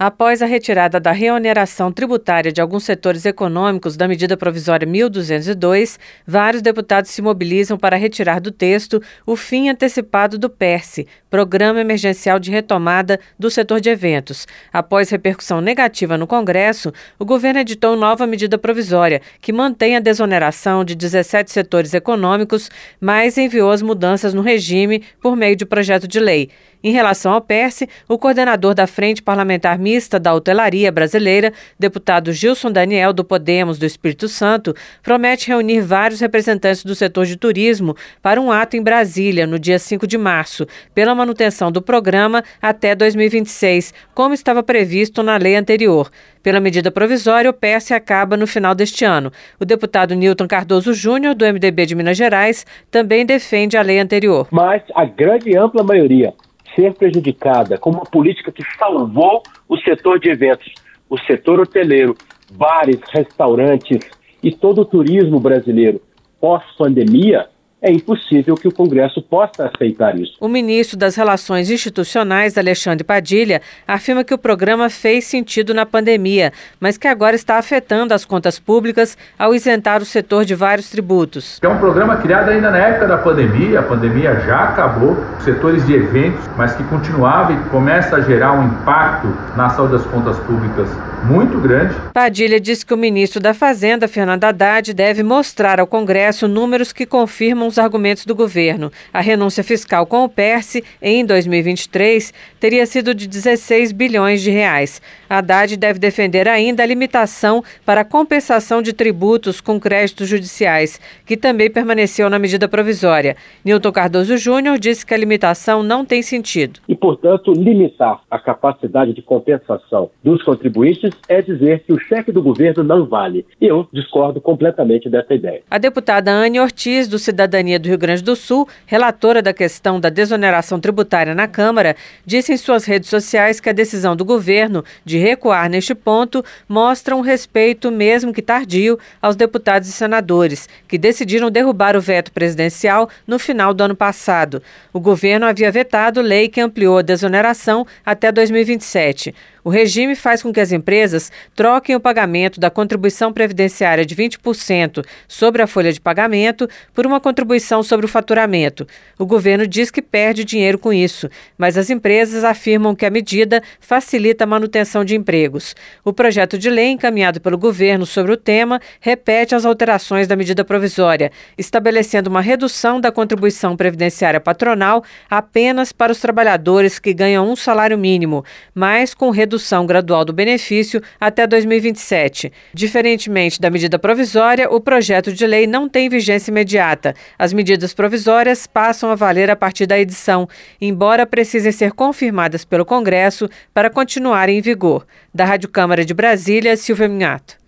Após a retirada da reoneração tributária de alguns setores econômicos da medida provisória 1202, vários deputados se mobilizam para retirar do texto o fim antecipado do PERSE, Programa Emergencial de Retomada do Setor de Eventos. Após repercussão negativa no Congresso, o governo editou nova medida provisória que mantém a desoneração de 17 setores econômicos, mas enviou as mudanças no regime por meio de projeto de lei. Em relação ao PERSE, o coordenador da Frente Parlamentar Mista da Hotelaria Brasileira, deputado Gilson Daniel do Podemos do Espírito Santo, promete reunir vários representantes do setor de turismo para um ato em Brasília no dia 5 de março, pela manutenção do programa até 2026, como estava previsto na lei anterior. Pela medida provisória, o PERSE acaba no final deste ano. O deputado Newton Cardoso Júnior, do MDB de Minas Gerais, também defende a lei anterior. Mas a grande e ampla maioria ser prejudicada com uma política que salvou o setor de eventos, o setor hoteleiro, bares, restaurantes e todo o turismo brasileiro pós-pandemia, é impossível que o Congresso possa aceitar isso. O ministro das Relações Institucionais, Alexandre Padilha, afirma que o programa fez sentido na pandemia, mas que agora está afetando as contas públicas ao isentar o setor de vários tributos. É um programa criado ainda na época da pandemia, a pandemia já acabou, setores de eventos, mas que continuava e começa a gerar um impacto na saúde das contas públicas muito grande. Padilha disse que o ministro da Fazenda, Fernando Haddad, deve mostrar ao Congresso números que confirmam os argumentos do governo. A renúncia fiscal com o PERSE em 2023 teria sido de 16 bilhões de reais. Haddad deve defender ainda a limitação para a compensação de tributos com créditos judiciais, que também permaneceu na medida provisória. Nilton Cardoso Júnior disse que a limitação não tem sentido. E, portanto, limitar a capacidade de compensação dos contribuintes é dizer que o cheque do governo não vale. E eu discordo completamente dessa ideia. A deputada Anne Ortiz, do Cidadania do Rio Grande do Sul, relatora da questão da desoneração tributária na Câmara, disse em suas redes sociais que a decisão do governo de recuar neste ponto mostra um respeito, mesmo que tardio, aos deputados e senadores, que decidiram derrubar o veto presidencial no final do ano passado. O governo havia vetado lei que ampliou a desoneração até 2027. O regime faz com que as empresas troquem o pagamento da contribuição previdenciária de 20% sobre a folha de pagamento por uma contribuição sobre o faturamento. O governo diz que perde dinheiro com isso, mas as empresas afirmam que a medida facilita a manutenção de empregos. O projeto de lei encaminhado pelo governo sobre o tema repete as alterações da medida provisória, estabelecendo uma redução da contribuição previdenciária patronal apenas para os trabalhadores que ganham um salário mínimo, mas com redução redução gradual do benefício até 2027. Diferentemente da medida provisória, o projeto de lei não tem vigência imediata. As medidas provisórias passam a valer a partir da edição, embora precisem ser confirmadas pelo Congresso para continuarem em vigor. Da Rádio Câmara de Brasília, Silvia Minhato.